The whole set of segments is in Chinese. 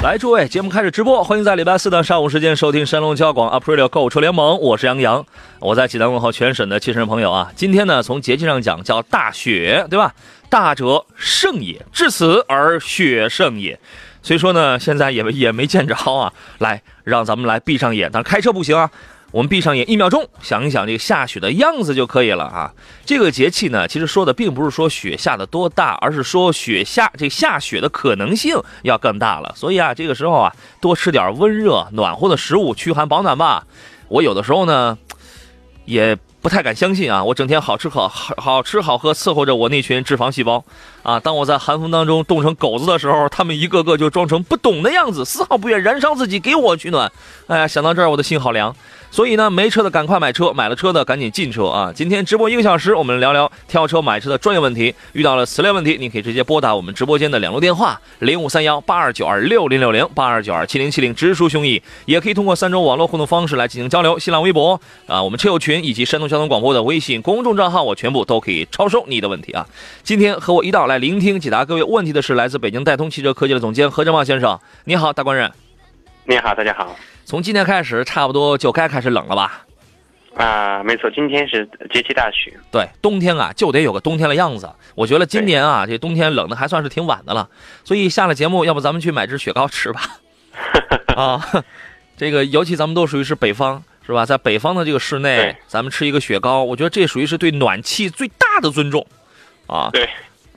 来，诸位，节目开始直播，欢迎在礼拜四的上午时间收听山东交广 Aprilia 购车联盟，我是杨洋，我在济南问候全省的汽车朋友啊。今天呢，从节气上讲叫大雪，对吧？大者胜也，至此而雪胜也。所以说呢，现在也也没见着啊。来，让咱们来闭上眼，但是开车不行啊。我们闭上眼一秒钟，想一想这个下雪的样子就可以了啊。这个节气呢，其实说的并不是说雪下的多大，而是说雪下这下雪的可能性要更大了。所以啊，这个时候啊，多吃点温热暖和的食物，驱寒保暖吧。我有的时候呢，也不太敢相信啊，我整天好吃好好好吃好喝伺候着我那群脂肪细胞啊。当我在寒风当中冻成狗子的时候，他们一个个就装成不懂的样子，丝毫不愿燃烧自己给我取暖。哎呀，想到这儿，我的心好凉。所以呢，没车的赶快买车，买了车的赶紧进车啊！今天直播一个小时，我们聊聊挑车买车的专业问题。遇到了此类问题，你可以直接拨打我们直播间的两路电话：零五三幺八二九二六零六零八二九二七零七零，直抒胸臆；也可以通过三种网络互动方式来进行交流。新浪微博啊，我们车友群以及山东小交通广播的微信公众账号，我全部都可以超收你的问题啊！今天和我一道来聆听解答各位问题的是来自北京戴通汽车科技的总监何正茂先生。你好，大官人。你好，大家好。从今天开始，差不多就该开始冷了吧？啊，没错，今天是节气大雪。对，冬天啊，就得有个冬天的样子。我觉得今年啊，这冬天冷的还算是挺晚的了。所以下了节目，要不咱们去买支雪糕吃吧？啊，这个尤其咱们都属于是北方，是吧？在北方的这个室内，咱们吃一个雪糕，我觉得这属于是对暖气最大的尊重。啊，对。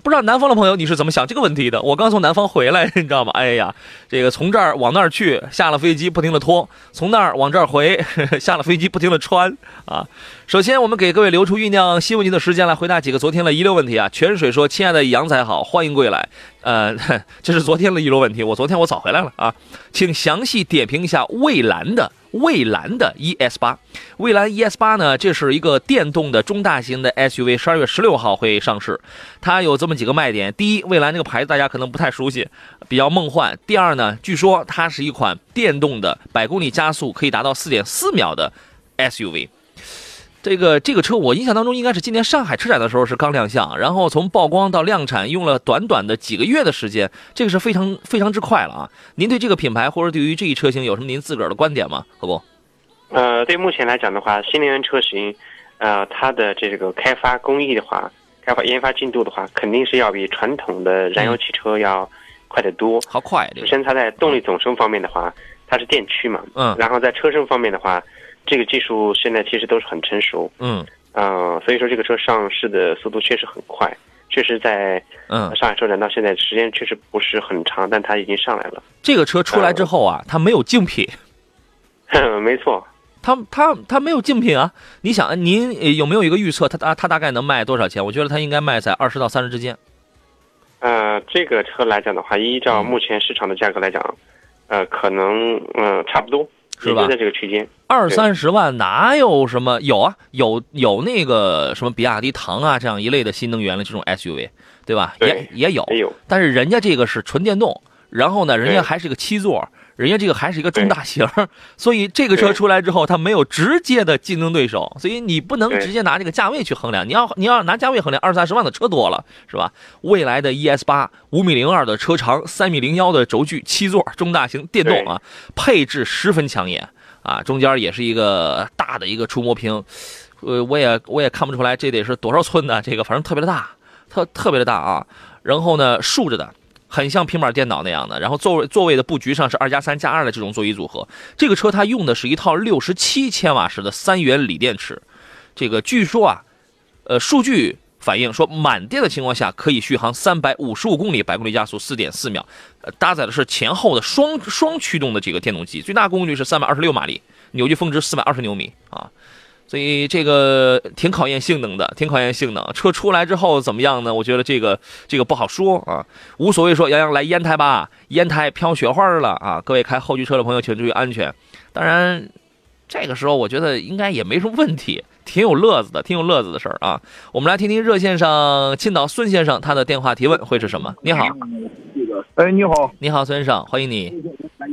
不知道南方的朋友你是怎么想这个问题的？我刚从南方回来，你知道吗？哎呀，这个从这儿往那儿去，下了飞机不停的脱；从那儿往这儿回，下了飞机不停的穿啊。首先，我们给各位留出酝酿新问题的时间来回答几个昨天的遗留问题啊。泉水说：“亲爱的杨仔好，欢迎归来。”呃，这是昨天的遗留问题，我昨天我早回来了啊，请详细点评一下蔚蓝的。蔚蓝的 ES 八，蔚蓝 ES 八呢？这是一个电动的中大型的 SUV，十二月十六号会上市。它有这么几个卖点：第一，蔚蓝这个牌子大家可能不太熟悉，比较梦幻；第二呢，据说它是一款电动的，百公里加速可以达到四点四秒的 SUV。这个这个车，我印象当中应该是今年上海车展的时候是刚亮相，然后从曝光到量产用了短短的几个月的时间，这个是非常非常之快了啊！您对这个品牌或者对于这一车型有什么您自个儿的观点吗？何不？呃，对目前来讲的话，新能源车型，呃，它的这个开发工艺的话，开发研发进度的话，肯定是要比传统的燃油汽车要快得多。好快！首先，它在动力总成方面的话，它是电驱嘛，嗯，然后在车身方面的话。这个技术现在其实都是很成熟，嗯，啊，所以说这个车上市的速度确实很快，确实在嗯上海车展到现在时间确实不是很长，但它已经上来了。这个车出来之后啊，它没有竞品，没错，它它它没有竞品啊。你想，您有没有一个预测？它它它大概能卖多少钱？我觉得它应该卖在二十到三十之间。呃，这个车来讲的话，依照目前市场的价格来讲，呃，可能嗯差不多。是吧？在这个区间，二三十万哪有什么？有啊，有有那个什么比亚迪唐啊这样一类的新能源的这种 SUV，对吧？也也有，有。但是人家这个是纯电动，然后呢，人家还是个七座。人家这个还是一个中大型，所以这个车出来之后，它没有直接的竞争对手，所以你不能直接拿这个价位去衡量。你要你要拿价位衡量，二三十万的车多了，是吧？未来的 ES 八五米零二的车长，三米零幺的轴距，七座中大型电动啊，配置十分抢眼啊，中间也是一个大的一个触摸屏，呃，我也我也看不出来这得是多少寸的，这个反正特别的大，特特别的大啊。然后呢，竖着的。很像平板电脑那样的，然后座位座位的布局上是二加三加二的这种座椅组合。这个车它用的是一套六十七千瓦时的三元锂电池，这个据说啊，呃，数据反映说，满电的情况下可以续航三百五十五公里，百公里加速四点四秒。呃，搭载的是前后的双双驱动的这个电动机，最大功率是三百二十六马力，扭矩峰值四百二十牛米啊。所以这个挺考验性能的，挺考验性能。车出来之后怎么样呢？我觉得这个这个不好说啊，无所谓。说杨洋来烟台吧，烟台飘雪花了啊！各位开后驱车的朋友请注意安全。当然，这个时候我觉得应该也没什么问题，挺有乐子的，挺有乐子的事儿啊。我们来听听热线上青岛孙先生他的电话提问会是什么？你好，哎，你好，你好，孙先生，欢迎你。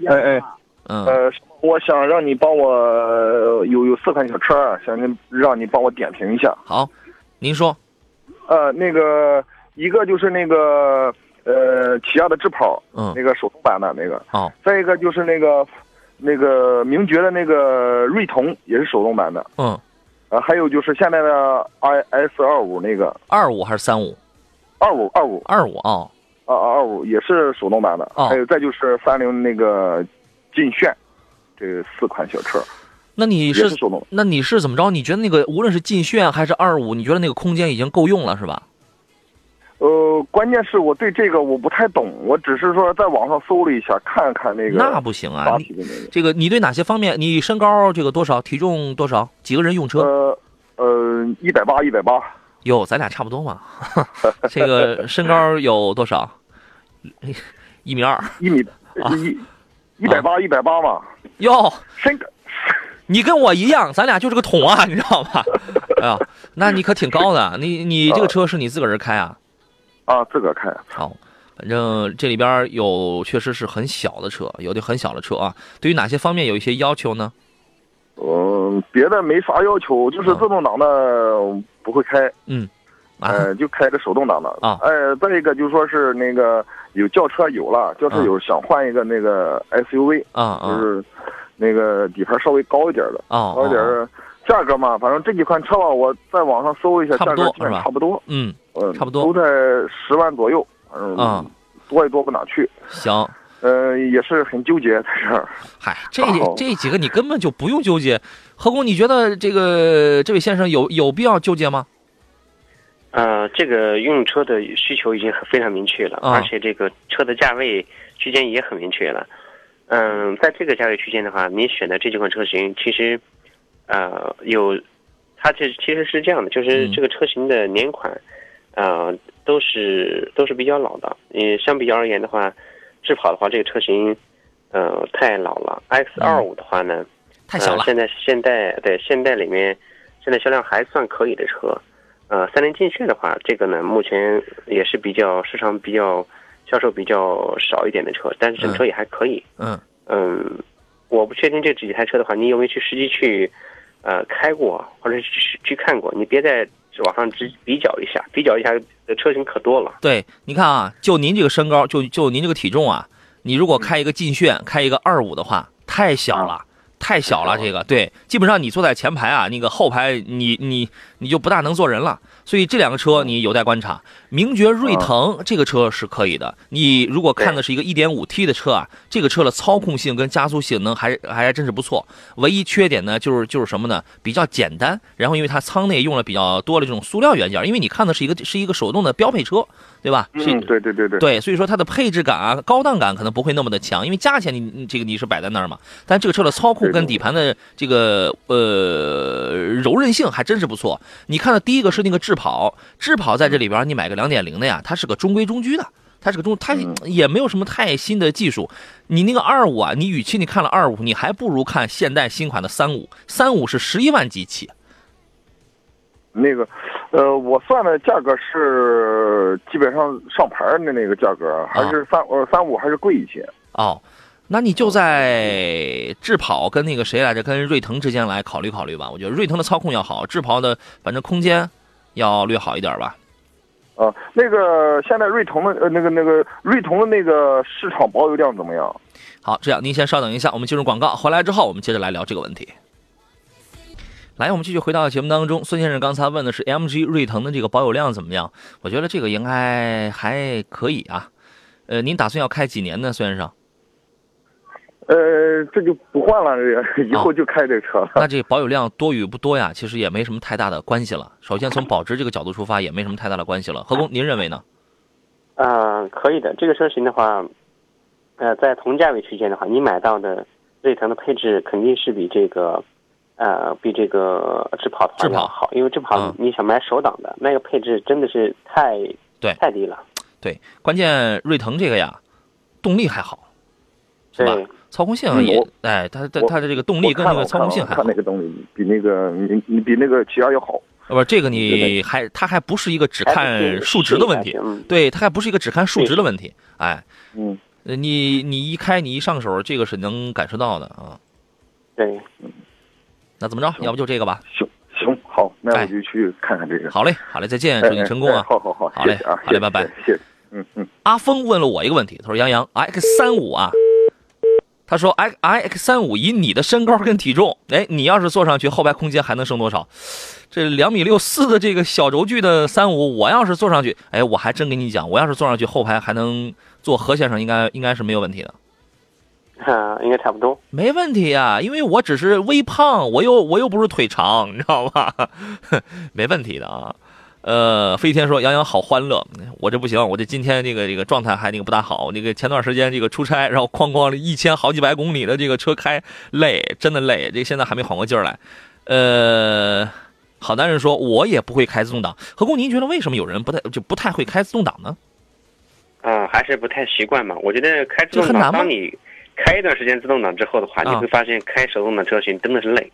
哎哎，嗯呃。我想让你帮我有有四款小车，想你让你帮我点评一下。好，您说。呃，那个一个就是那个呃起亚的智跑，嗯，那个手动版的那个。哦。再一个就是那个那个名爵的那个锐腾，也是手动版的。嗯。呃，还有就是现在的 i s 二五那个。二五还是三五？二五二五二五啊。啊啊二五也是手动版的。哦。还有再就是三菱那个劲炫。这四款小车，那你是那你是怎么着？你觉得那个无论是劲炫还是二五，你觉得那个空间已经够用了是吧？呃，关键是我对这个我不太懂，我只是说在网上搜了一下，看看那个。那不行啊！这个你对哪些方面？你身高这个多少？体重多少？几个人用车？呃呃，一百八，一百八。哟，咱俩差不多嘛。这个身高有多少？一米二。一米一。一百八，一百八嘛。哟，身高，你跟我一样，咱俩就是个桶啊，你知道吧？哎呀，那你可挺高的。你你这个车是你自个儿开啊？啊，自个儿开。好，反正这里边有确实是很小的车，有的很小的车啊。对于哪些方面有一些要求呢？嗯，别的没啥要求，就是自动挡的不会开。嗯。呃，就开个手动挡的啊。哎，再一个就说是那个有轿车有了，轿车有想换一个那个 SUV 啊，就是那个底盘稍微高一点的啊，高一点，价格嘛，反正这几款车吧，我在网上搜一下，价格基本差不多，嗯嗯，差不多都在十万左右，嗯，多也多不哪去。行，呃，也是很纠结在这儿。嗨，这这几个你根本就不用纠结。何工，你觉得这个这位先生有有必要纠结吗？呃，这个用车的需求已经很非常明确了，而且这个车的价位区间也很明确了。嗯，在这个价位区间的话，你选的这几款车型，其实，呃，有，它这其实是这样的，就是这个车型的年款，呃，都是都是比较老的。你相比较而言的话，智跑的话，这个车型，呃，太老了。X 二五的话呢，太小了。现在现代对现代里面，现在销量还算可以的车。呃，三菱劲炫的话，这个呢，目前也是比较市场比较销售比较少一点的车，但是整车也还可以。嗯嗯，我不确定这几台车的话，你有没有去实际去呃开过，或者是去去看过？你别在网上只比较一下，比较一下的车型可多了。对，你看啊，就您这个身高，就就您这个体重啊，你如果开一个劲炫，开一个二五的话，太小了。太小了，这个对，基本上你坐在前排啊，那个后排你你你就不大能坐人了，所以这两个车你有待观察。名爵锐腾这个车是可以的，你如果看的是一个 1.5T 的车啊，这个车的操控性跟加速性能还还真是不错。唯一缺点呢，就是就是什么呢？比较简单，然后因为它舱内用了比较多的这种塑料元件，因为你看的是一个是一个手动的标配车。对吧？嗯，对对对对。对，所以说它的配置感啊、高档感可能不会那么的强，因为价钱你这个你是摆在那儿嘛。但这个车的操控跟底盘的这个呃柔韧性还真是不错。你看的第一个是那个智跑，智跑在这里边你买个两点零的呀，它是个中规中矩的，它是个中，它也没有什么太新的技术。你那个二五啊，你与其你看了二五，你还不如看现代新款的三五，三五是十一万几起。那个。呃，我算的价格是基本上上牌的那个价格，还是三呃三五还是贵一些哦。那你就在智跑跟那个谁来着，跟瑞腾之间来考虑考虑吧。我觉得瑞腾的操控要好，智跑的反正空间要略好一点吧。啊，那个现在瑞腾的呃那个那个瑞腾的那个市场保有量怎么样？好，这样您先稍等一下，我们进入广告，回来之后我们接着来聊这个问题。来，我们继续回到节目当中。孙先生刚才问的是 MG 锐腾的这个保有量怎么样？我觉得这个应该还可以啊。呃，您打算要开几年呢，孙先生？呃，这就不换了，这个以后就开这车了。那这保有量多与不多呀？其实也没什么太大的关系了。首先从保值这个角度出发，也没什么太大的关系了。何工，您认为呢？嗯，可以的。这个车型的话，呃，在同价位区间的话，你买到的瑞腾的配置肯定是比这个，呃，比这个智跑团要好。因为智跑你想买手挡的那个配置真的是太对太低了。对，关键瑞腾这个呀，动力还好，是吧？操控性也，哎，它它它的这个动力跟那个操控性还，看那个动力比那个你你比那个起亚要好。不，这个你还它还不是一个只看数值的问题，对，它还不是一个只看数值的问题，哎，嗯，你你一开你一上手，这个是能感受到的啊。对，那怎么着？要不就这个吧。行行，好，那我就去看看这个。好嘞，好嘞，再见，祝你成功啊！好好好，好嘞啊，好嘞，拜拜，谢谢。嗯嗯。阿峰问了我一个问题，他说：“杨洋，X 三五啊。”他说：“i i x 三五以你的身高跟体重，哎，你要是坐上去，后排空间还能剩多少？这两米六四的这个小轴距的三五，我要是坐上去，哎，我还真跟你讲，我要是坐上去，后排还能坐何先生，应该应该是没有问题的。啊，应该差不多，没问题呀，因为我只是微胖，我又我又不是腿长，你知道吧？没问题的啊。”呃，飞天说：“杨洋好欢乐，我这不行，我这今天这个这个状态还那个不大好。那个前段时间这个出差，然后哐哐一千好几百公里的这个车开，累，真的累。这现在还没缓过劲儿来。呃，好男人说，我也不会开自动挡。何工，您觉得为什么有人不太就不太会开自动挡呢？嗯，还是不太习惯嘛。我觉得开自动挡，当你开一段时间自动挡之后的话，你会发现开手动挡车型真的是累。”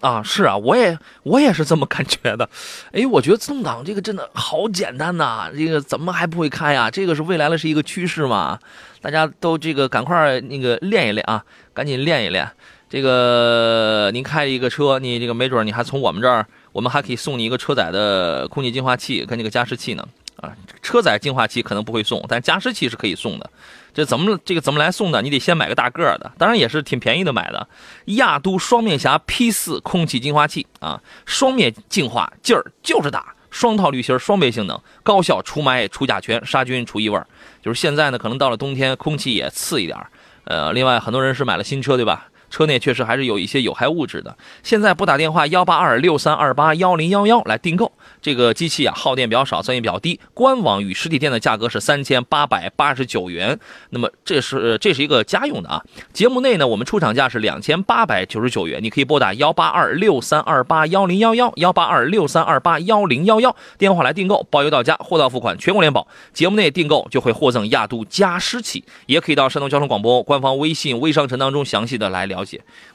啊，是啊，我也我也是这么感觉的，哎，我觉得自动挡这个真的好简单呐，这个怎么还不会开呀？这个是未来的是一个趋势嘛，大家都这个赶快那个练一练啊，赶紧练一练。这个您开一个车，你这个没准你还从我们这儿，我们还可以送你一个车载的空气净化器跟那个加湿器呢。啊，车载净化器可能不会送，但加湿器是可以送的。这怎么这个怎么来送的？你得先买个大个的，当然也是挺便宜的买的。亚都双面侠 P 四空气净化器啊，双面净化劲儿就是大，双套滤芯，双倍性能，高效除霾、除甲醛、杀菌、除异味。就是现在呢，可能到了冬天，空气也次一点呃，另外很多人是买了新车，对吧？车内确实还是有一些有害物质的。现在拨打电话幺八二六三二八幺零幺幺来订购这个机器啊，耗电比较少，噪音比较低。官网与实体店的价格是三千八百八十九元。那么这是这是一个家用的啊。节目内呢，我们出厂价是两千八百九十九元。你可以拨打幺八二六三二八幺零幺幺幺八二六三二八幺零幺幺电话来订购，包邮到家，货到付款，全国联保。节目内订购就会获赠亚都加湿器，也可以到山东交通广播官方微信微商城当中详细的来了解。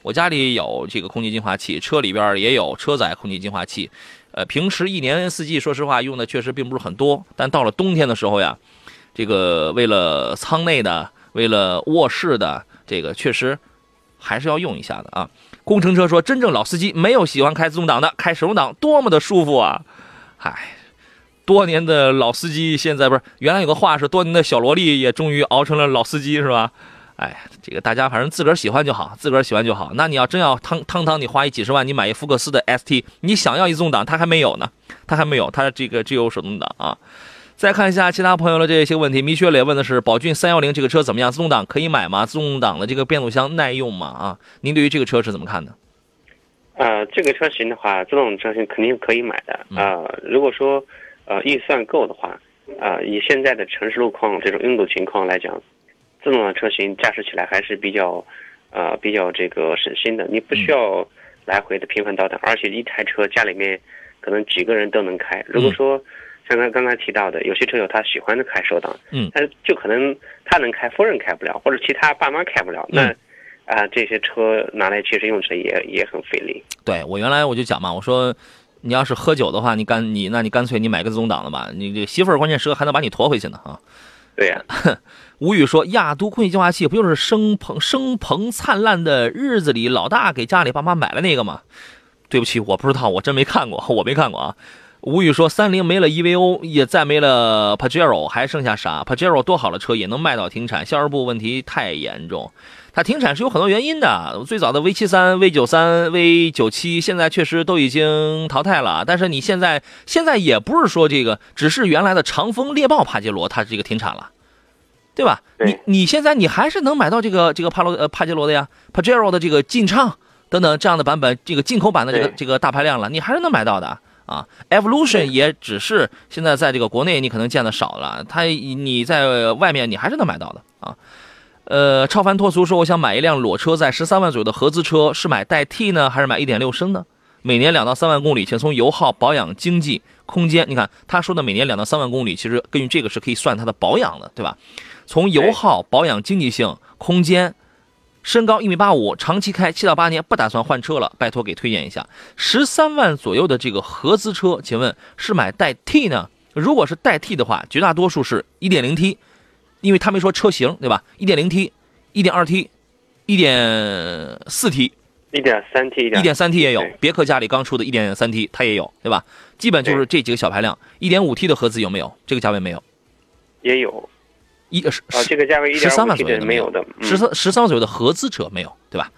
我家里有这个空气净化器，车里边也有车载空气净化器。呃，平时一年四季，说实话用的确实并不是很多。但到了冬天的时候呀，这个为了舱内的，为了卧室的，这个确实还是要用一下的啊。工程车说，真正老司机没有喜欢开自动挡的，开手动挡多么的舒服啊！嗨，多年的老司机现在不是原来有个话是，多年的小萝莉也终于熬成了老司机，是吧？哎，这个大家反正自个儿喜欢就好，自个儿喜欢就好。那你要真要汤汤汤，你花一几十万，你买一福克斯的 ST，你想要一自动挡，它还没有呢，它还没有，它这个只有手动挡啊。再看一下其他朋友的这些问题，米雪磊问的是宝骏三幺零这个车怎么样？自动挡可以买吗？自动挡的这个变速箱耐用吗？啊，您对于这个车是怎么看的？呃，这个车型的话，自动车型肯定可以买的啊。如果说呃预算够的话，啊，以现在的城市路况这种拥堵情况来讲。自动挡车型驾驶起来还是比较，呃，比较这个省心的。你不需要来回的频繁倒档，而且一台车家里面可能几个人都能开。如果说像刚刚才提到的，有些车友他喜欢的开手挡，嗯，但是就可能他能开，夫人开不了，或者其他爸妈开不了，那啊，这些车拿来其实用起来也也很费力。对我原来我就讲嘛，我说你要是喝酒的话，你干你那你干脆你买个自动挡的吧，你这媳妇儿关键时刻还能把你驮回去呢啊。对呀。吴宇说：“亚都空气净化器不就是生鹏生鹏灿烂的日子里老大给家里爸妈买了那个吗？”对不起，我不知道，我真没看过，我没看过啊。吴宇说：“三菱没了 EVO，也再没了 Pajero，还剩下啥？Pajero 多好的车也能卖到停产，销售部问题太严重。它停产是有很多原因的。最早的 V 七三、V 九三、V 九七，现在确实都已经淘汰了。但是你现在现在也不是说这个，只是原来的长风猎豹帕杰罗它这个停产了。”对吧？你你现在你还是能买到这个这个帕罗呃帕杰罗的呀，，Pajero 的这个劲畅等等这样的版本，这个进口版的这个这个大排量了，你还是能买到的啊。Evolution 也只是现在在这个国内你可能见的少了，它你在外面你还是能买到的啊。呃，超凡脱俗说我想买一辆裸车，在十三万左右的合资车，是买代替呢，还是买一点六升呢？每年两到三万公里，且从油耗、保养、经济、空间，你看他说的每年两到三万公里，其实根据这个是可以算它的保养的，对吧？从油耗、保养、经济性、空间，身高一米八五，长期开七到八年，不打算换车了，拜托给推荐一下。十三万左右的这个合资车，请问是买代 T 呢？如果是代 T 的话，绝大多数是一点零 T，因为他没说车型，对吧？一点零 T、一点二 T、一点四 T、一点三 T、一点三 T 也有。别克家里刚出的一点三 T，它也有，对吧？基本就是这几个小排量。一点五 T 的合资有没有？这个价位没有？也有。一十啊，这个价位十三万左右的没有的，十三十三万左右的合资车没有，对吧？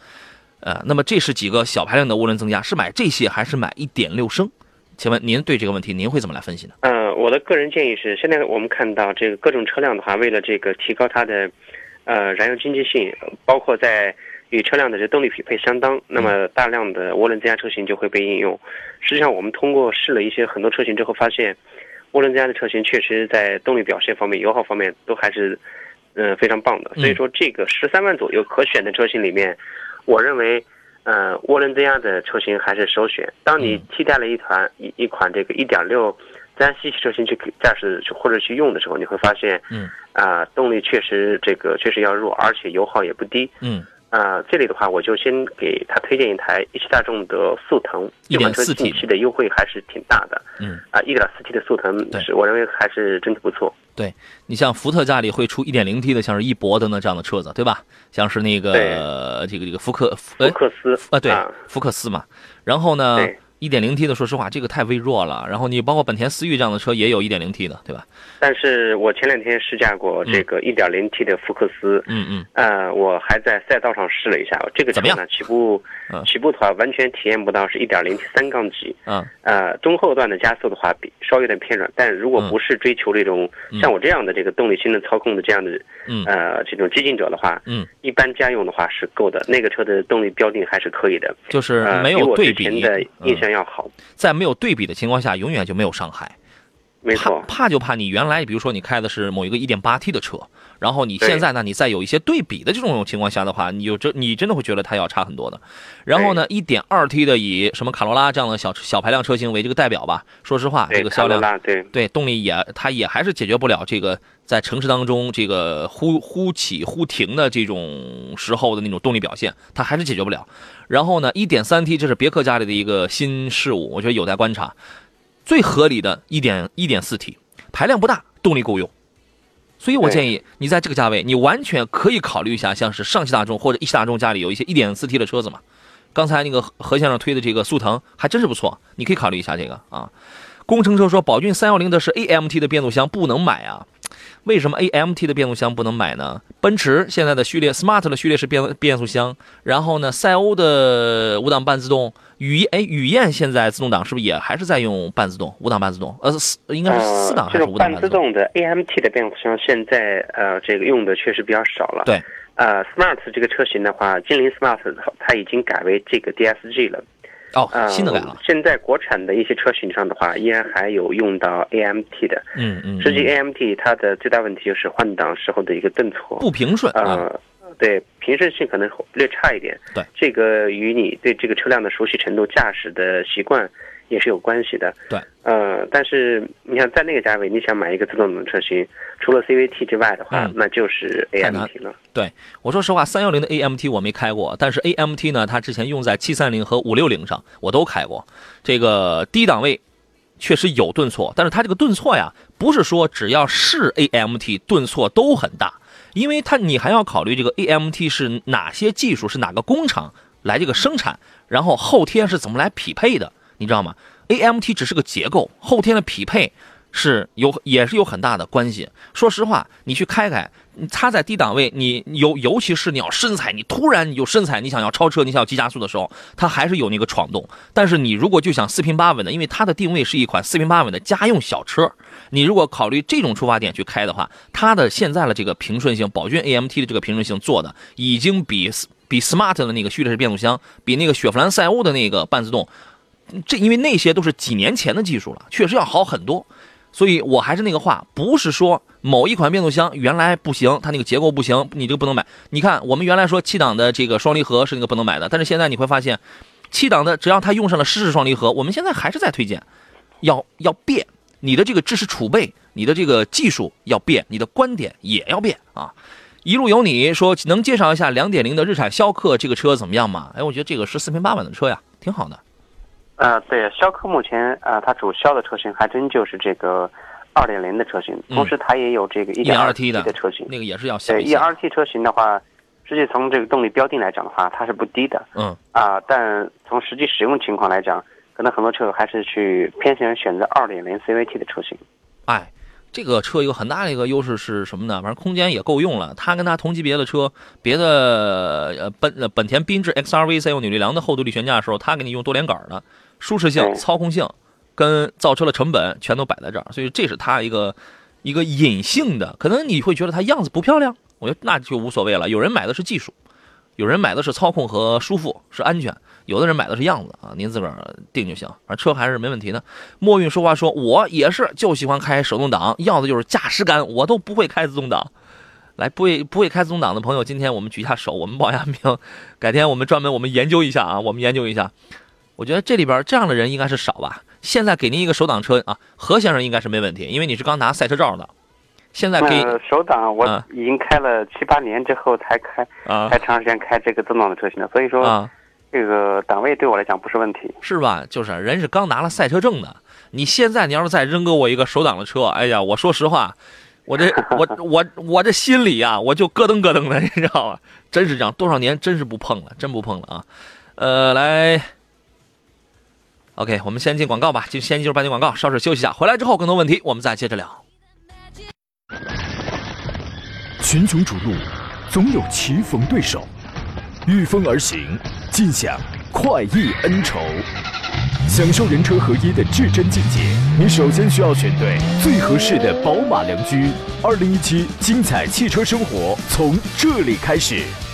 呃，那么这是几个小排量的涡轮增压，是买这些还是买一点六升？请问您对这个问题您会怎么来分析呢？呃，我的个人建议是，现在我们看到这个各种车辆的话，为了这个提高它的呃燃油经济性，包括在与车辆的这动力匹配相当，那么大量的涡轮增压车型就会被应用。实际上，我们通过试了一些很多车型之后发现。涡轮增压的车型确实在动力表现方面、油耗方面都还是，嗯，非常棒的。所以说，这个十三万左右可选的车型里面，我认为，呃，涡轮增压的车型还是首选。当你替代了一团一一款这个一点六自然吸气车型去驾驶或者去用的时候，你会发现，嗯，啊，动力确实这个确实要弱，而且油耗也不低，嗯。啊，这里的话，我就先给他推荐一台一汽大众的速腾，这款车近期的优惠还是挺大的。嗯，啊，一点四 T 的速腾，是我认为还是真的不错。对你像福特家里会出一点零 T 的，像是翼博等等这样的车子，对吧？像是那个这个这个福克福克斯啊，对，福克斯嘛。然后呢？一点零 T 的，说实话，这个太微弱了。然后你包括本田思域这样的车也有一点零 T 的，对吧？但是我前两天试驾过这个一点零 T 的福克斯，嗯嗯，呃，我还在赛道上试了一下，这个车呢起步起步的话完全体验不到是一点零 T 三缸机，嗯，呃，中后段的加速的话比稍微有点偏软，但如果不是追求这种像我这样的这个动力性能操控的这样的，嗯，呃，这种激进者的话，嗯，一般家用的话是够的，那个车的动力标定还是可以的，就是没有对比的印象要好，在。没有对比的情况下，永远就没有伤害。没错，怕就怕你原来，比如说你开的是某一个 1.8T 的车，然后你现在呢，你再有一些对比的这种情况下的话，你就真你真的会觉得它要差很多的。然后呢，1.2T 的以什么卡罗拉这样的小小排量车型为这个代表吧，说实话，这个销量对对动力也它也还是解决不了这个在城市当中这个忽忽起忽停的这种时候的那种动力表现，它还是解决不了。然后呢，1.3T 这是别克家里的一个新事物，我觉得有待观察。最合理的一点一点四 T，排量不大，动力够用，所以我建议你在这个价位，你完全可以考虑一下，像是上汽大众或者一汽大众家里有一些一点四 T 的车子嘛。刚才那个何先生推的这个速腾还真是不错，你可以考虑一下这个啊。工程车说宝骏三幺零的是 AMT 的变速箱不能买啊。为什么 AMT 的变速箱不能买呢？奔驰现在的序列 Smart 的序列是变变速箱，然后呢，赛欧的五档半自动，雨哎雨燕现在自动挡是不是也还是在用半自动五档半自动？呃，四应该是四档还是五档半自动的 AMT 的变速箱现在呃这个用的确实比较少了。对，呃，Smart 这个车型的话，精灵 Smart 它已经改为这个 DSG 了。哦，新的改了。现在国产的一些车型上的话，依然还有用到 AMT 的。嗯嗯。实际 AMT 它的最大问题就是换挡时候的一个顿挫不平顺。呃，对，平顺性可能略差一点。对，这个与你对这个车辆的熟悉程度、驾驶的习惯。也是有关系的，对，呃，但是你想在那个价位，你想买一个自动挡车型，除了 CVT 之外的话，那就是 AMT 了。对，我说实话，三幺零的 AMT 我没开过，但是 AMT 呢，它之前用在七三零和五六零上，我都开过。这个低档位确实有顿挫，但是它这个顿挫呀，不是说只要是 AMT 顿挫都很大，因为它你还要考虑这个 AMT 是哪些技术，是哪个工厂来这个生产，然后后天是怎么来匹配的。你知道吗？AMT 只是个结构，后天的匹配是有也是有很大的关系。说实话，你去开开，它在低档位，你尤尤其是你要深踩，你突然有深踩，你想要超车，你想要急加速的时候，它还是有那个闯动。但是你如果就想四平八稳的，因为它的定位是一款四平八稳的家用小车，你如果考虑这种出发点去开的话，它的现在的这个平顺性，宝骏 AMT 的这个平顺性做的已经比比 Smart 的那个序列式变速箱，比那个雪佛兰赛欧的那个半自动，这因为那些都是几年前的技术了，确实要好很多。所以我还是那个话，不是说某一款变速箱原来不行，它那个结构不行，你就不能买。你看，我们原来说七档的这个双离合是那个不能买的，但是现在你会发现，七档的只要它用上了湿式双离合，我们现在还是在推荐，要要变，你的这个知识储备，你的这个技术要变，你的观点也要变啊。一路有你说能介绍一下两点零的日产逍客这个车怎么样吗？哎，我觉得这个是四平八稳的车呀，挺好的。呃，对，逍客目前呃，它主销的车型还真就是这个二点零的车型，同时它也有这个一点二 T 的车型，那个也是要对，一点二 T 车型的话，实际从这个动力标定来讲的话，它是不低的，嗯啊，但从实际使用情况来讲，可能很多车友还是去偏向于选择二点零 CVT 的车型。哎，这个车有很大的一个优势是什么呢？反正空间也够用了，它跟它同级别的车，别的呃本本田缤智 XRV 在用扭力梁的后独立悬架的时候，它给你用多连杆的。舒适性、操控性，跟造车的成本全都摆在这儿，所以这是它一个一个隐性的。可能你会觉得它样子不漂亮，我觉得那就无所谓了。有人买的是技术，有人买的是操控和舒服，是安全；有的人买的是样子啊，您自个儿定就行。反正车还是没问题的。墨韵说话说，我也是就喜欢开手动挡，要的就是驾驶感，我都不会开自动挡。来，不会不会开自动挡的朋友，今天我们举一下手，我们报一下名，改天我们专门我们研究一下啊，我们研究一下。我觉得这里边这样的人应该是少吧。现在给您一个手挡车啊，何先生应该是没问题，因为你是刚拿赛车照的。现在给手挡，我已经开了七八年之后才开，才长时间开这个自动挡的车型的，所以说这个档位对我来讲不是问题，是吧？就是人是刚拿了赛车证的，你现在你要是再扔给我一个手挡的车，哎呀，我说实话，我这 我我我这心里啊，我就咯噔咯噔的，你知道吧？真是这样，多少年真是不碰了，真不碰了啊。呃，来。OK，我们先进广告吧，就先进入半点广告，稍事休息一下，回来之后更多问题我们再接着聊。群雄逐鹿，总有棋逢对手，御风而行，尽享快意恩仇，享受人车合一的至臻境界。你首先需要选对最合适的宝马良驹。二零一七精彩汽车生活从这里开始。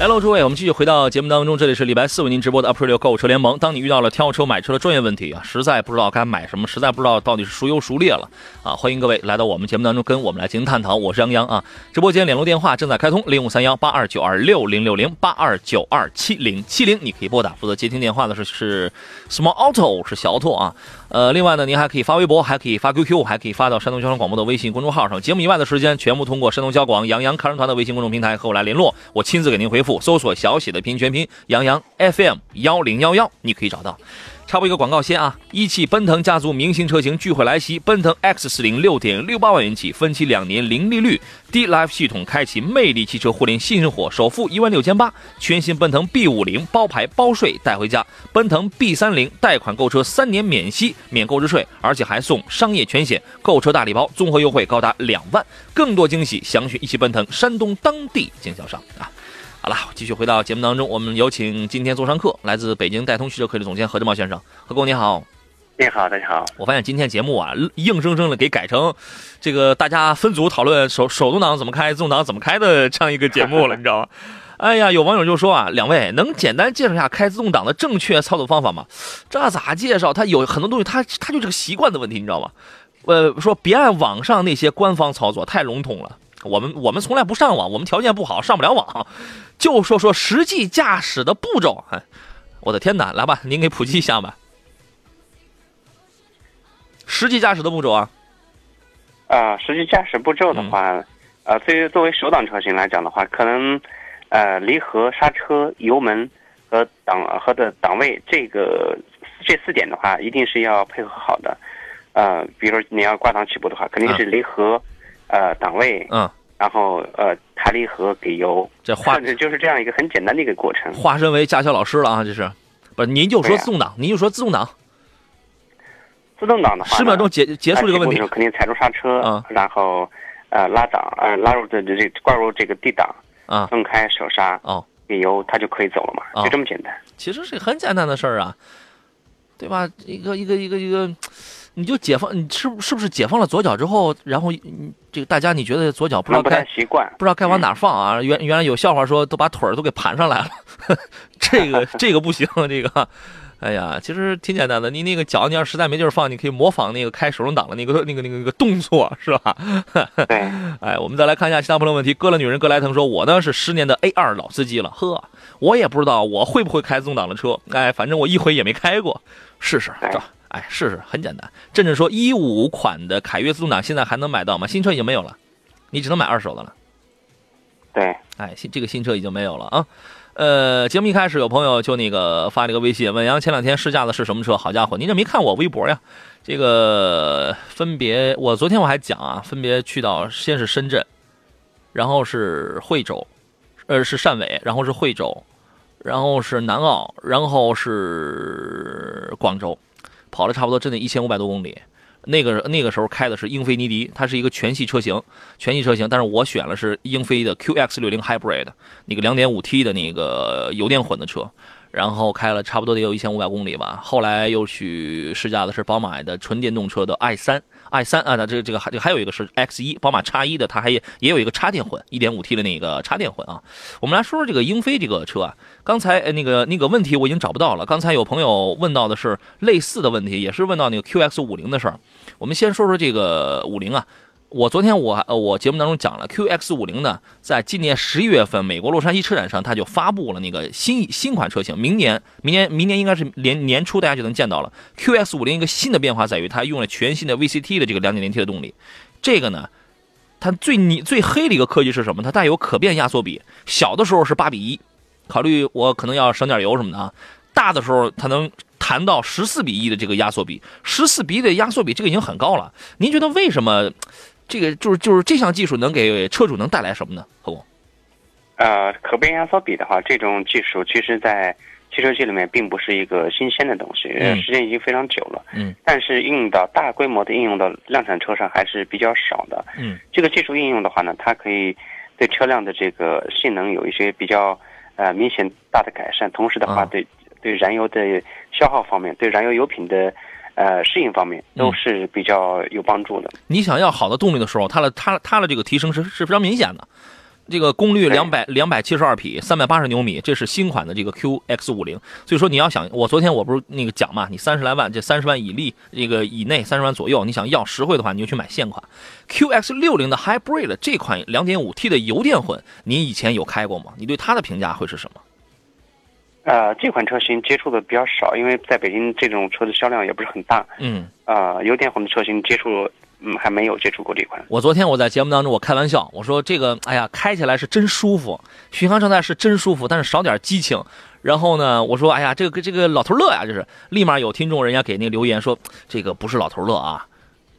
来喽，诸位，我们继续回到节目当中。这里是礼拜四为您直播的 April 购车联盟。当你遇到了挑车买车的专业问题啊，实在不知道该买什么，实在不知道到底是孰优孰劣了啊，欢迎各位来到我们节目当中，跟我们来进行探讨。我是杨洋啊，直播间联络电话正在开通，零五三幺八二九二六零六零八二九二七零七零，你可以拨打。负责接听电话的是是 Small Auto，是小奥拓啊。呃，另外呢，您还可以发微博，还可以发 QQ，还可以发到山东交通广播的微信公众号上。节目以外的时间，全部通过山东交广杨洋看人团的微信公众平台和我来联络，我亲自给您回复。搜索小写的拼音全拼杨洋 FM 幺零幺幺，你可以找到。插播一个广告先啊！一汽奔腾家族明星车型聚会来袭，奔腾 X 四零六点六八万元起，分期两年零利率，D Life 系统开启魅力汽车互联新生活，首付一万六千八，全新奔腾 B 五零包牌包税带回家，奔腾 B 三零贷款购车三年免息免购置税，而且还送商业全险购车大礼包，综合优惠高达两万，更多惊喜详询一汽奔腾山东当地经销商啊！好了，继续回到节目当中，我们有请今天座上客，来自北京戴通汽车科技总监何志茂先生。何工你好，你好，大家好。我发现今天节目啊，硬生生的给改成这个大家分组讨论手手动挡怎么开，自动挡怎么开的这样一个节目了，你知道吗？哎呀，有网友就说啊，两位能简单介绍一下开自动挡的正确操作方法吗？这咋介绍？他有很多东西，他他就是个习惯的问题，你知道吗？呃，说别按网上那些官方操作，太笼统了。我们我们从来不上网，我们条件不好，上不了网。就说说实际驾驶的步骤，哎，我的天哪！来吧，您给普及一下吧。实际驾驶的步骤啊，啊，实际驾驶步骤的话，呃，对于作为手挡车型来讲的话，可能，呃，离合、刹车、油门和档和的档位，这个这四点的话，一定是要配合好的。呃，比如说你要挂档起步的话，肯定是离合，呃，档位，嗯，然后呃，抬离合给油，这化就是这样一个很简单的一个过程。化身为驾校老师了啊，这是，不是您就说自动挡，您就说自动挡。自动挡的话，十秒钟结结束这个问题，肯定踩住刹车，嗯，然后呃拉档，呃拉入这这挂入这个 D 档，啊，松开手刹，哦，给油，它就可以走了嘛，就这么简单。其实是很简单的事儿啊，对吧？一个一个一个一个。你就解放，你是是不是解放了左脚之后，然后这个大家你觉得左脚不知道该习惯，不知道该往哪放啊？原原来有笑话说都把腿儿都给盘上来了，这个这个不行，这个，哎呀，其实挺简单的。你那个脚你要实在没地儿放，你可以模仿那个开手动挡的那个 那个那个那个动作，是吧？对。哎，我们再来看一下其他朋友问题。哥了女人哥莱腾说，我呢是十年的 A 二老司机了，呵，我也不知道我会不会开自动挡的车，哎，反正我一回也没开过，试试是吧？哎，试试很简单。振振说，一五款的凯越自动挡现在还能买到吗？新车已经没有了，你只能买二手的了。对，哎，新这个新车已经没有了啊。呃，节目一开始有朋友就那个发了个微信，问杨前两天试驾的是什么车？好家伙，您这没看我微博呀？这个分别，我昨天我还讲啊，分别去到先是深圳，然后是惠州，呃是汕尾，然后是惠州，然后是南澳，然后是广州。跑了差不多真的一千五百多公里，那个那个时候开的是英菲尼迪，它是一个全系车型，全系车型，但是我选了是英菲的 QX 六零 Hybrid 那个两点五 T 的那个油电混的车。然后开了差不多得有一千五百公里吧，后来又去试驾的是宝马的纯电动车的 i 三 i 三啊，那这个这个还还有一个是 X 一，宝马 X 一的，它还也也有一个插电混，一点五 T 的那个插电混啊。我们来说说这个英菲这个车啊，刚才那个那个问题我已经找不到了，刚才有朋友问到的是类似的问题，也是问到那个 QX 五零的事儿。我们先说说这个五零啊。我昨天我呃我节目当中讲了，QX 五零呢，在今年十一月份美国洛杉矶车展上，它就发布了那个新新款车型。明年明年明年应该是年年初，大家就能见到了。QX 五零一个新的变化在于，它用了全新的 VCT 的这个两点零 T 的动力。这个呢，它最你最黑的一个科技是什么？它带有可变压缩比。小的时候是八比一，考虑我可能要省点油什么的啊。大的时候它能谈到十四比一的这个压缩比，十四比一的压缩比，这个已经很高了。您觉得为什么？这个就是就是这项技术能给车主能带来什么呢？何工？呃，可变压缩比的话，这种技术其实，在汽车界里面并不是一个新鲜的东西，时间已经非常久了。嗯。但是应用到大规模的应用到量产车上还是比较少的。嗯。这个技术应用的话呢，它可以对车辆的这个性能有一些比较呃明显大的改善，同时的话，对对燃油的消耗方面，对燃油油品的。呃，适应方面都是比较有帮助的。你想要好的动力的时候，它的它它的这个提升是是非常明显的。这个功率两百两百七十二匹，三百八十牛米，这是新款的这个 QX 五零。所以说你要想，我昨天我不是那个讲嘛，你三十来万，这三十万以内，这个以内三十万左右，你想要实惠的话，你就去买现款 QX 六零的 Hybrid 这款两点五 T 的油电混，你以前有开过吗？你对它的评价会是什么？呃，这款车型接触的比较少，因为在北京这种车的销量也不是很大。嗯，呃，油电混的车型接触，嗯，还没有接触过这款。我昨天我在节目当中我开玩笑，我说这个，哎呀，开起来是真舒服，巡航状态是真舒服，但是少点激情。然后呢，我说，哎呀，这个这个老头乐呀，就是立马有听众人家给那个留言说，这个不是老头乐啊，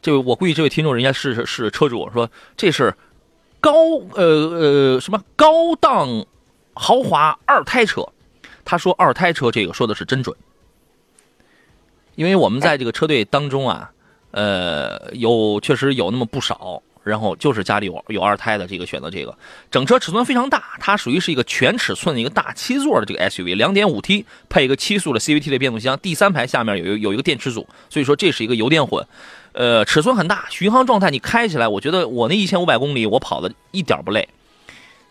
这位我估计这位听众人家是是车主，说这是高呃呃什么高档豪华二胎车。他说二胎车这个说的是真准，因为我们在这个车队当中啊，呃，有确实有那么不少，然后就是家里有有二胎的这个选择这个，整车尺寸非常大，它属于是一个全尺寸的一个大七座的这个 SUV，两点五 T 配一个七速的 CVT 的变速箱，第三排下面有有一个电池组，所以说这是一个油电混，呃，尺寸很大，巡航状态你开起来，我觉得我那一千五百公里我跑的一点不累，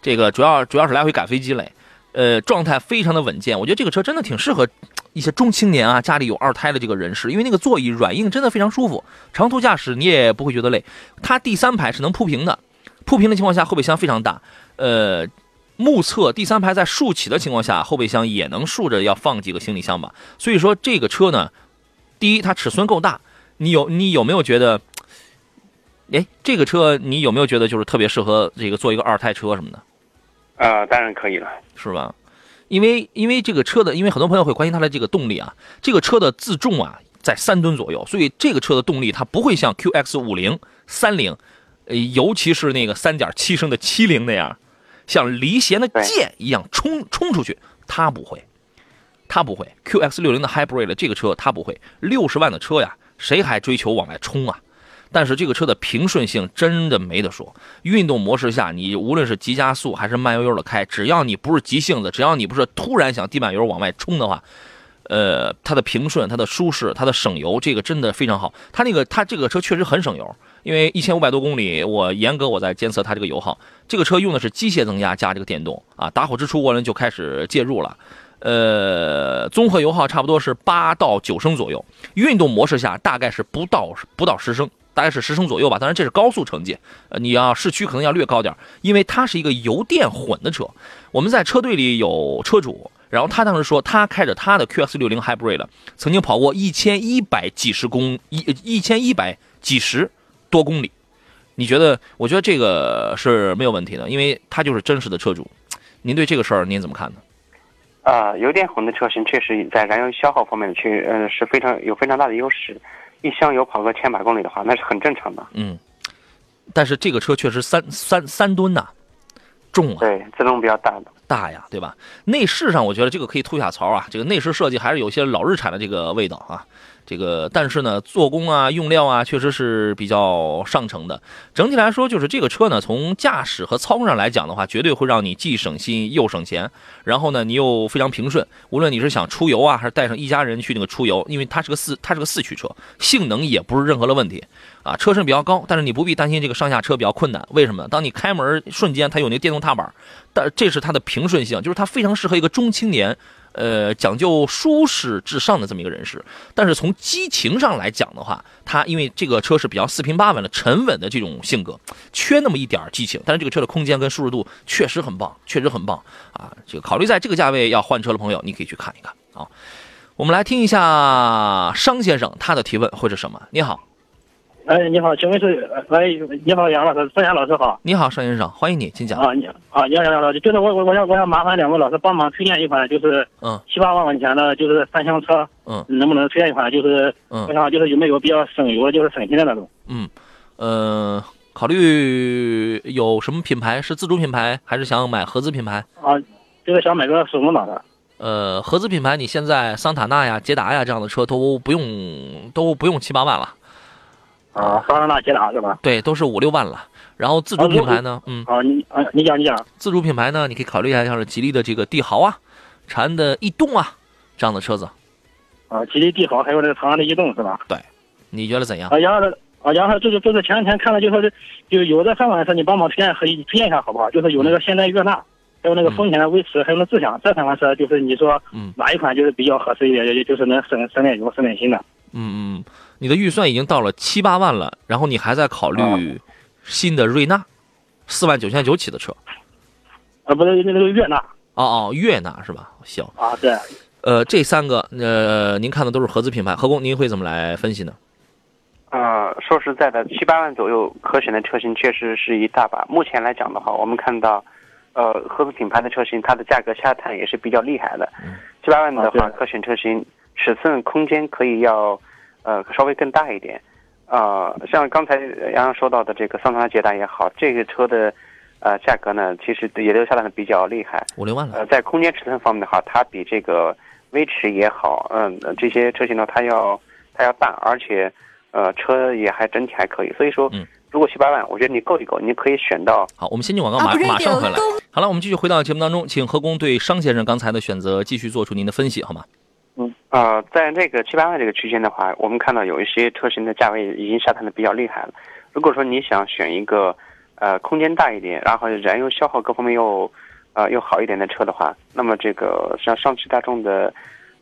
这个主要主要是来回赶飞机累。呃，状态非常的稳健，我觉得这个车真的挺适合一些中青年啊，家里有二胎的这个人士，因为那个座椅软硬真的非常舒服，长途驾驶你也不会觉得累。它第三排是能铺平的，铺平的情况下后备箱非常大。呃，目测第三排在竖起的情况下，后备箱也能竖着要放几个行李箱吧。所以说这个车呢，第一它尺寸够大，你有你有没有觉得，哎，这个车你有没有觉得就是特别适合这个做一个二胎车什么的？呃，当然可以了，是吧？因为因为这个车的，因为很多朋友会关心它的这个动力啊，这个车的自重啊在三吨左右，所以这个车的动力它不会像 QX 五零、三零，呃，尤其是那个三点七升的七零那样，像离弦的箭一样冲冲出去，它不会，它不会。QX 六零的 Hybrid 这个车它不会，六十万的车呀，谁还追求往外冲啊？但是这个车的平顺性真的没得说。运动模式下，你无论是急加速还是慢悠悠的开，只要你不是急性子，只要你不是突然想地板油往外冲的话，呃，它的平顺、它的舒适、它的省油，这个真的非常好。它那个它这个车确实很省油，因为一千五百多公里，我严格我在监测它这个油耗。这个车用的是机械增压加这个电动啊，打火之初涡轮就开始介入了，呃，综合油耗差不多是八到九升左右，运动模式下大概是不到不到十升。大概是十升左右吧，当然这是高速成绩，呃，你要市区可能要略高点，因为它是一个油电混的车。我们在车队里有车主，然后他当时说他开着他的 QX 六零 Hybrid 曾经跑过一千一百几十公一一千一百几十多公里。你觉得？我觉得这个是没有问题的，因为他就是真实的车主。您对这个事儿您怎么看呢？啊，油电混的车型确实在燃油消耗方面去呃是非常有非常大的优势。一箱油跑个千百公里的话，那是很正常的。嗯，但是这个车确实三三三吨呐，重啊。对，自重比较大的。大呀，对吧？内饰上，我觉得这个可以吐下槽啊。这个内饰设计还是有些老日产的这个味道啊。这个，但是呢，做工啊、用料啊，确实是比较上乘的。整体来说，就是这个车呢，从驾驶和操控上来讲的话，绝对会让你既省心又省钱。然后呢，你又非常平顺。无论你是想出游啊，还是带上一家人去那个出游，因为它是个四，它是个四驱车，性能也不是任何的问题啊。车身比较高，但是你不必担心这个上下车比较困难。为什么？当你开门瞬间，它有那个电动踏板，但这是它的平顺性，就是它非常适合一个中青年。呃，讲究舒适至上的这么一个人士，但是从激情上来讲的话，他因为这个车是比较四平八稳的、沉稳的这种性格，缺那么一点激情。但是这个车的空间跟舒适度确实很棒，确实很棒啊！这个考虑在这个价位要换车的朋友，你可以去看一看啊。我们来听一下商先生他的提问会是什么？你好。哎，你好，请问是？喂，你好，杨老师，孙岩老师好。你好，邵先生，欢迎你，请讲。啊，你啊，你好，杨老师，就是我，我，我想，我想麻烦两位老师帮忙推荐一款，就是嗯，七八万块钱的，就是三厢车，嗯，能不能推荐一款，就是嗯，我想就是有没有比较省油，就是省心的那种？嗯，呃，考虑有什么品牌？是自主品牌，还是想买合资品牌？啊，就是想买个手动挡的。呃，合资品牌，你现在桑塔纳呀、捷达呀这样的车都不用，都不用七八万了。啊，桑塔纳、捷达是吧？对，都是五六万了。然后自主品牌呢？嗯，啊，你啊，你讲你讲。自主品牌呢，你可以考虑一下，像是吉利的这个帝豪啊，长安的逸动啊，这样的车子。啊，吉利帝豪还有那个长安的逸动是吧？对，你觉得怎样？啊，然后呢，啊，杨老师，就是就是前两天看了，就说是就有的三款车，你帮忙推荐和推荐一下好不好？就是有那个现代悦纳，还有那个丰田的威驰，还有那智享这三款车，就是你说哪一款就是比较合适一点，就就是能省省点油、省点心的。嗯嗯。你的预算已经到了七八万了，然后你还在考虑新的瑞纳，四万九千九起的车，啊，不是那个悦纳，哦哦，悦纳是吧？行啊，对，呃，这三个，呃，您看的都是合资品牌，何工，您会怎么来分析呢？呃，说实在的，七八万左右可选的车型确实是一大把。目前来讲的话，我们看到，呃，合资品牌的车型，它的价格下探也是比较厉害的。七八万的话，可选车型尺寸、空间可以要。呃，稍微更大一点，啊，像刚才洋洋说到的这个桑塔纳捷达也好，这个车的，呃，价格呢，其实也都下降的比较厉害，五六万了。呃，在空间尺寸方面的话，它比这个威驰也好，嗯，这些车型呢，它要它要大，而且，呃，车也还整体还可以。所以说，嗯，如果七八万，我觉得你够一够，你可以选到。好，我们先进广告，马马上回来。好了，我们继续回到节目当中，请何工对商先生刚才的选择继续做出您的分析，好吗？嗯啊，在这个七八万这个区间的话，我们看到有一些车型的价位已经下探的比较厉害了。如果说你想选一个，呃，空间大一点，然后燃油消耗各方面又，呃，又好一点的车的话，那么这个像上汽大众的，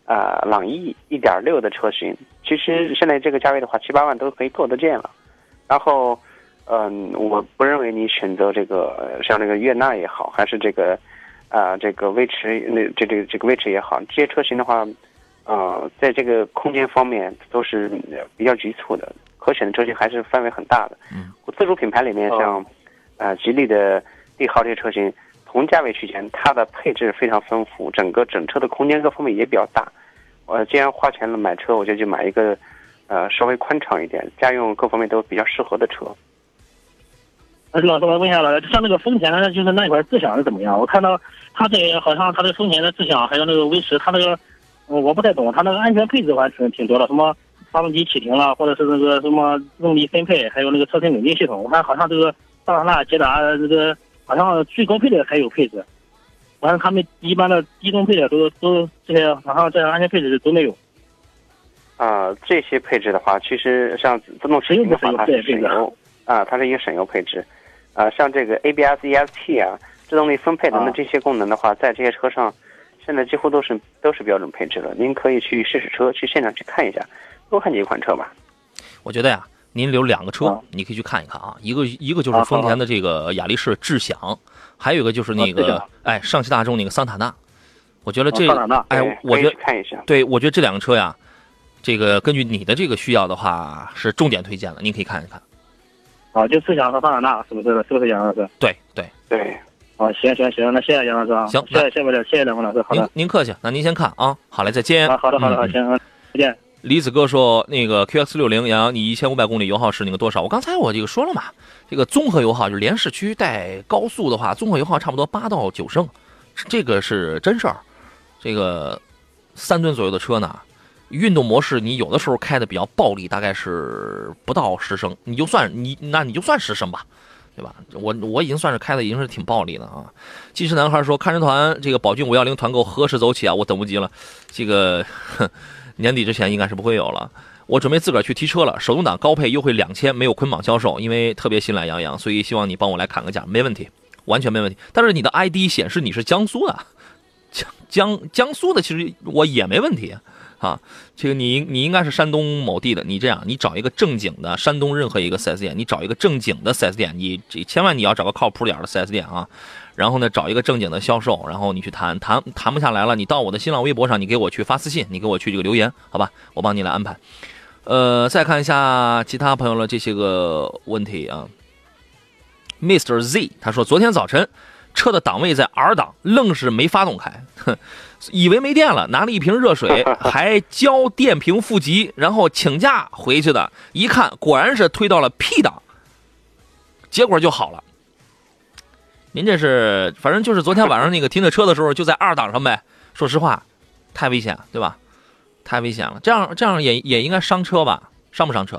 呃，朗逸一点六的车型，其实现在这个价位的话，七八万都可以够得见了。然后，嗯，我不认为你选择这个像这个悦纳也好，还是这个，啊，这个威驰那这这这个威驰也好，这些车型的话。呃，在这个空间方面都是比较局促的，可选的车型还是范围很大的。嗯，自主品牌里面像，呃，吉利的帝豪这些车型，同价位区间，它的配置非常丰富，整个整车的空间各方面也比较大。我既然花钱了买车，我就去买一个，呃，稍微宽敞一点，家用各方面都比较适合的车。老师，我问一下老师，像那个丰田的，就是那一块智享是怎么样？我看到它这个好像它的丰田的智享，还有那个威驰，它那个，我不太懂，它那个安全配置还挺挺多的，什么发动机启停了，或者是那个什么动力分配，还有那个车身稳定系统。我看好像这个桑塔纳、捷达这个好像最高配的还有配置，完了他们一般的低中配的都都这些好像这些安全配置都没有。啊，这些配置的话，其实像自动启停的话，它是省油啊，它是一个省油配置。啊，像这个 ABS、ESP 啊，制动力分配等等这些功能的话，在这些车上，现在几乎都是都是标准配置了。您可以去试试车，去现场去看一下，多看几款车吧。我觉得呀，您留两个车，你可以去看一看啊。一个一个就是丰田的这个雅力士智享，还有一个就是那个哎上汽大众那个桑塔纳。我觉得这哎，我觉得看一下，对我觉得这两个车呀，这个根据你的这个需要的话，是重点推荐的，您可以看一看。啊，就智享和桑塔纳是不是？是不是杨老师？对对对。哦，行行行，那谢谢杨老师啊。行，谢谢谢谢谢谢两位老师。好的，您客气。那您先看啊。好嘞，再见。啊，好的好的好，行，再见。李子哥说：“那个 QX 六零杨洋，你一千五百公里油耗是那个多少？我刚才我这个说了嘛，这个综合油耗就是连市区带高速的话，综合油耗差不多八到九升，这个是真事儿。这个三吨左右的车呢。”运动模式，你有的时候开的比较暴力，大概是不到十升，你就算你那你就算十升吧，对吧？我我已经算是开的已经是挺暴力的啊。技师男孩说，看车团这个宝骏五幺零团购何时走起啊？我等不及了，这个 年底之前应该是不会有了。我准备自个儿去提车了，手动挡高配优惠两千，没有捆绑销售，因为特别心懒洋洋，所以希望你帮我来砍个价，没问题，完全没问题。但是你的 ID 显示你是江苏的，江江江苏的，其实我也没问题。啊，这个你你应该是山东某地的，你这样，你找一个正经的山东任何一个 4S 店，你找一个正经的 4S 店，你这千万你要找个靠谱点的 4S 店啊，然后呢，找一个正经的销售，然后你去谈谈谈不下来了，你到我的新浪微博上，你给我去发私信，你给我去这个留言，好吧，我帮你来安排。呃，再看一下其他朋友的这些个问题啊，Mr. Z 他说昨天早晨车的档位在 R 档，愣是没发动开，哼。以为没电了，拿了一瓶热水，还交电瓶负极，然后请假回去的。一看，果然是推到了 P 档，结果就好了。您这是，反正就是昨天晚上那个停的车的时候，就在二档上呗。说实话，太危险，对吧？太危险了，这样这样也也应该伤车吧？伤不伤车？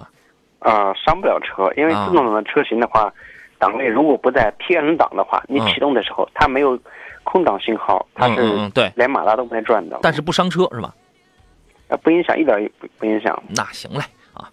啊，伤不了车，因为自动挡的车型的话，档位如果不在 P N 档的话，你启动的时候它没有。空档信号，它是对，连马达都不带转的，但是不伤车是吧？啊，不影响，一点也不不影响。那行嘞啊，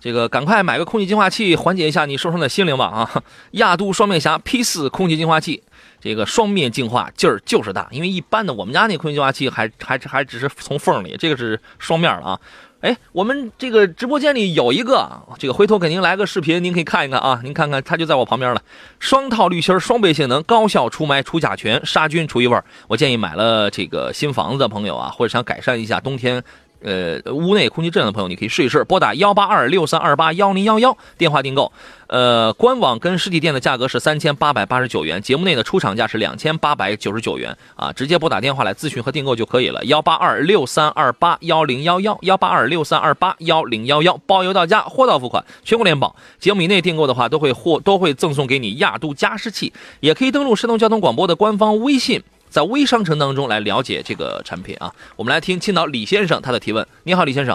这个赶快买个空气净化器，缓解一下你受伤的心灵吧啊！亚都双面侠 P 四空气净化器，这个双面净化劲儿就是大，因为一般的我们家那空气净化器还还还只是从缝里，这个是双面的啊。哎，我们这个直播间里有一个，这个回头给您来个视频，您可以看一看啊。您看看，它就在我旁边了。双套滤芯，双倍性能，高效除霾、除甲醛、杀菌、除异味。我建议买了这个新房子的朋友啊，或者想改善一下冬天。呃，屋内空气质量的朋友，你可以试一试，拨打幺八二六三二八幺零幺幺电话订购。呃，官网跟实体店的价格是三千八百八十九元，节目内的出厂价是两千八百九十九元啊，直接拨打电话来咨询和订购就可以了。幺八二六三二八幺零幺幺，幺八二六三二八幺零幺幺，包邮到家，货到付款，全国联保。节目以内订购的话，都会获都会赠送给你亚都加湿器，也可以登录山东交通广播的官方微信。在微商城当中来了解这个产品啊，我们来听青岛李先生他的提问。你好，李先生。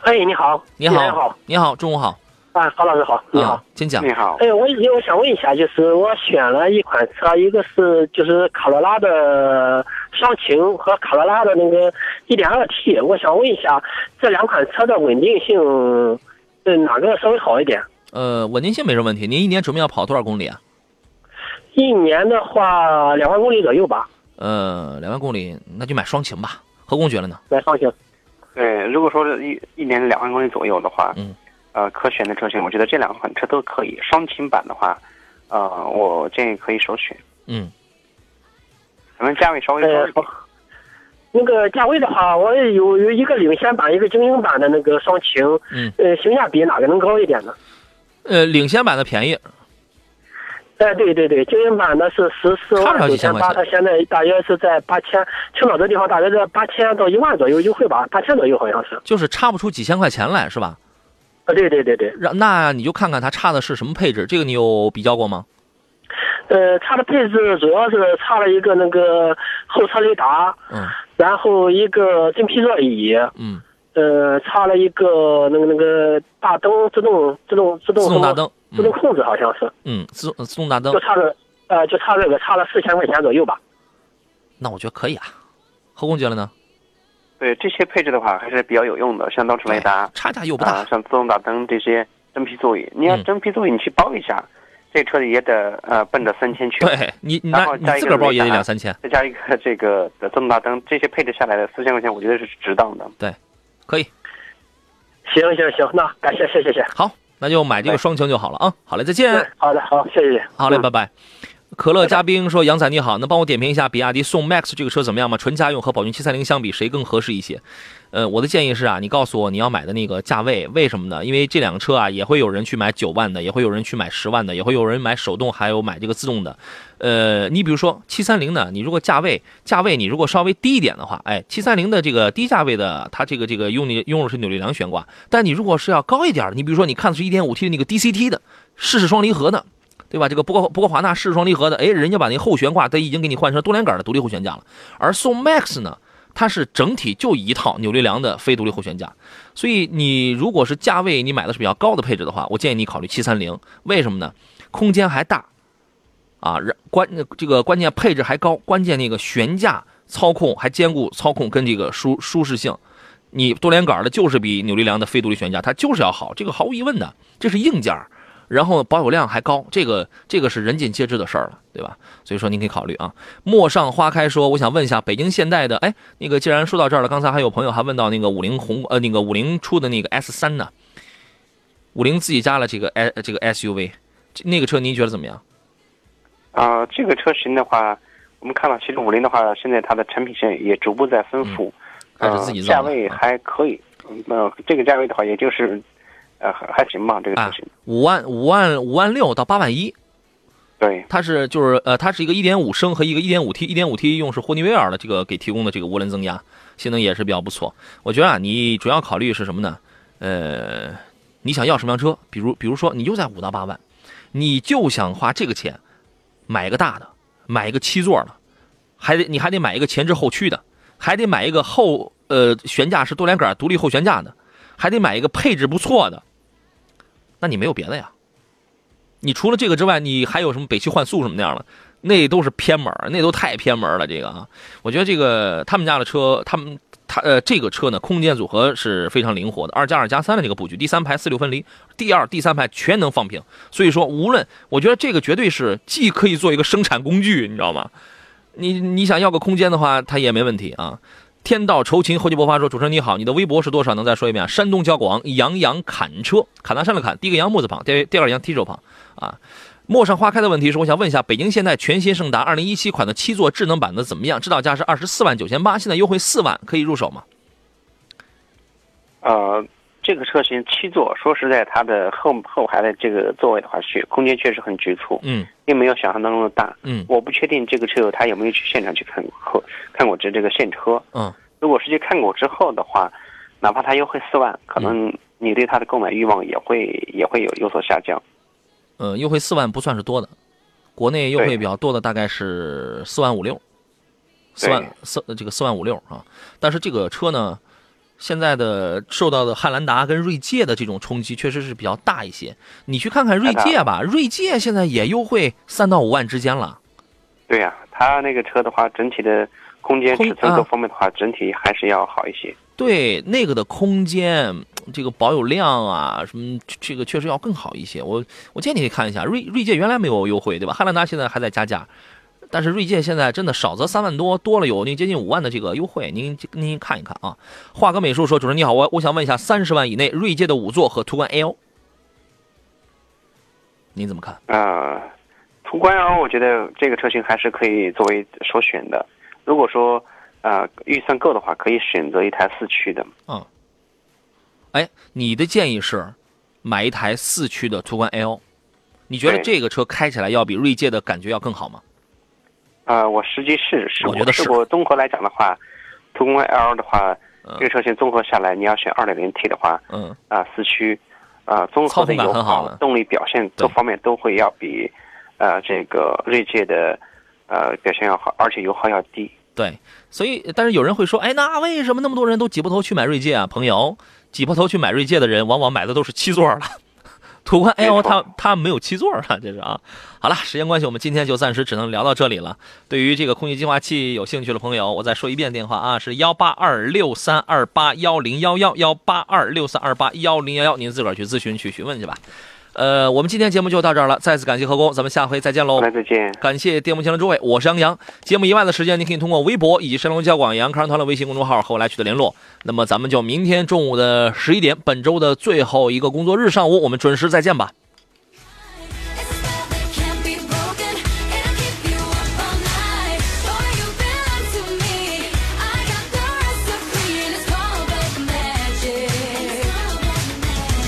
哎，你好，你好，你好，你好中午好。啊，郝老师好，你好，请讲。你好。哎，我我想问一下，就是我选了一款车，一个是就是卡罗拉的双擎和卡罗拉的那个 1.2T，我想问一下这两款车的稳定性，呃，哪个稍微好一点？呃，稳定性没什么问题。您一年准备要跑多少公里啊？一年的话，两万公里左右吧。呃，两万公里，那就买双擎吧。何工觉得呢？买双擎。对，如果说一一年两万公里左右的话，嗯，呃，可选的车型，我觉得这两款车都可以。双擎版的话，呃，我建议可以首选。嗯。咱们价位稍微高一点。那个价位的话，我有有一个领先版，一个精英版的那个双擎。嗯。呃，性价比哪个能高一点呢？呃，领先版的便宜。哎，对对对，精英版的是十四万九千八，它现在大约是在八千，青岛这地方大约在八千到一万左右优惠吧，八千左右好像是。就是差不出几千块钱来，是吧？啊，对对对对。让那你就看看它差的是什么配置，这个你有比较过吗？呃，差的配置主要是差了一个那个后车雷达，嗯，然后一个真皮座椅，嗯，呃，差了一个那个那个大灯自动自动自动自动大灯。自动控制好像是，嗯，自自动大灯就差个，呃，就差这个，差了四千块钱左右吧。那我觉得可以啊。何工觉得呢？对这些配置的话还是比较有用的，像倒车雷达，差价又不大，像自动大灯这些真皮座椅，你要真皮座椅你去包一下，这车也得呃奔着三千去。对你，然后加一个包也得两三千，再加一个这个的自动大灯，这些配置下来的四千块钱，我觉得是值当的。对，可以。行行行，那感谢谢谢谢。好。那就买这个双擎就好了啊！好嘞，再见。好的，好，谢谢。好嘞，拜拜。可乐嘉宾说：“杨仔你好，能帮我点评一下比亚迪宋 MAX 这个车怎么样吗？纯家用和宝骏七三零相比，谁更合适一些？”呃，我的建议是啊，你告诉我你要买的那个价位，为什么呢？因为这两个车啊，也会有人去买九万的，也会有人去买十万的，也会有人买手动，还有买这个自动的。呃，你比如说七三零呢，你如果价位价位你如果稍微低一点的话，哎，七三零的这个低价位的，它这个这个用你用的是扭力梁悬挂，但你如果是要高一点，你比如说你看的是一点五 T 的那个 DCT 的适式双离合的，对吧？这个不过不过华纳适式双离合的，哎，人家把那后悬挂它已经给你换成多连杆的独立后悬架了，而宋 MAX 呢？它是整体就一套扭力梁的非独立后悬架，所以你如果是价位你买的是比较高的配置的话，我建议你考虑七三零。为什么呢？空间还大，啊，关这个关键配置还高，关键那个悬架操控还兼顾操控跟这个舒舒适性。你多连杆的就是比扭力梁的非独立悬架它就是要好，这个毫无疑问的，这是硬件。然后保有量还高，这个这个是人尽皆知的事儿了，对吧？所以说您可以考虑啊。陌上花开说，我想问一下，北京现代的，哎，那个既然说到这儿了，刚才还有朋友还问到那个五菱宏呃那个五菱出的那个 S 三呢，五菱自己加了这个 S 这个 SUV，那个车您觉得怎么样？啊，这个车型的话，我们看到其实五菱的话，现在它的产品线也逐步在丰富，呃，价位还可以，呃，这个价位的话，也就是。呃，还还行吧，这个车型五万五万五万六到八万一，对，它是就是呃，它是一个一点五升和一个一点五 T，一点五 T 用是霍尼韦尔的这个给提供的这个涡轮增压，性能也是比较不错。我觉得啊，你主要考虑是什么呢？呃，你想要什么样车？比如比如说，你就在五到八万，你就想花这个钱买一个大的，买一个七座的，还得你还得买一个前置后驱的，还得买一个后呃悬架是多连杆独立后悬架的，还得买一个配置不错的。那你没有别的呀？你除了这个之外，你还有什么北汽幻速什么那样的？那都是偏门，那都太偏门了。这个啊，我觉得这个他们家的车，他们他呃这个车呢，空间组合是非常灵活的，二加二加三的这个布局，第三排四六分离，第二、第三排全能放平。所以说，无论我觉得这个绝对是既可以做一个生产工具，你知道吗？你你想要个空间的话，它也没问题啊。天道酬勤，厚积薄发说：“主持人你好，你的微博是多少？能再说一遍？”山东交广杨洋砍车，砍大山的砍，第一个杨木字旁，第第二个杨提手旁啊。陌上花开的问题是：我想问一下，北京现代全新胜达二零一七款的七座智能版的怎么样？指导价是二十四万九千八，现在优惠四万，可以入手吗？啊。这个车型七座，说实在，它的后后排的这个座位的话，确空间确实很局促，嗯，并没有想象当中的大，嗯，我不确定这个车友他有没有去现场去看过，看过这这个现车，嗯，如果是去看过之后的话，哪怕他优惠四万，可能你对他的购买欲望也会也会有有所下降，呃，优惠四万不算是多的，国内优惠比较多的大概是四万五六，四万四这个四万五六啊，但是这个车呢。现在的受到的汉兰达跟锐界的这种冲击确实是比较大一些。你去看看锐界吧，锐界现在也优惠三到五万之间了。对呀，它那个车的话，整体的空间、尺寸各方面的话，整体还是要好一些。对，那个的空间、这个保有量啊，什么这个确实要更好一些。我我建议你看一下锐锐界，原来没有优惠，对吧？汉兰达现在还在加价。但是锐界现在真的少则三万多，多了有那接近五万的这个优惠，您您看一看啊。画哥美术说，主持人你好，我我想问一下，三十万以内锐界的五座和途观 L，您怎么看？啊，途观 L 我觉得这个车型还是可以作为首选的。如果说啊预算够的话，可以选择一台四驱的。嗯。哎，你的建议是买一台四驱的途观 L，你觉得这个车开起来要比锐界的感觉要更好吗？啊，我实际试试，我觉得是。我综合来讲的话，途观 L 的话，这个车型综合下来，你要选 2.0T 的话，嗯，啊，四驱，啊，综合的油耗、动力表现各方面都会要比，呃，这个锐界的，呃，表现要好，而且油耗要低。对，所以，但是有人会说，哎，那为什么那么多人都挤破头去买锐界啊？朋友，挤破头去买锐界的人，往往买的都是七座的。途观 L 它它没有七座啊，这是啊。好了，时间关系，我们今天就暂时只能聊到这里了。对于这个空气净化器有兴趣的朋友，我再说一遍电话啊，是幺八二六三二八幺零幺幺幺八二六三二八幺零幺幺，您自个儿去咨询去询问去吧。呃，我们今天节目就到这儿了，再次感谢何工，咱们下回再见喽。来，再见。感谢电幕前的诸位，我是杨洋。节目以外的时间，您可以通过微博以及山东交广杨康团的微信公众号和我来取得联络。那么，咱们就明天中午的十一点，本周的最后一个工作日上午，我们准时再见吧。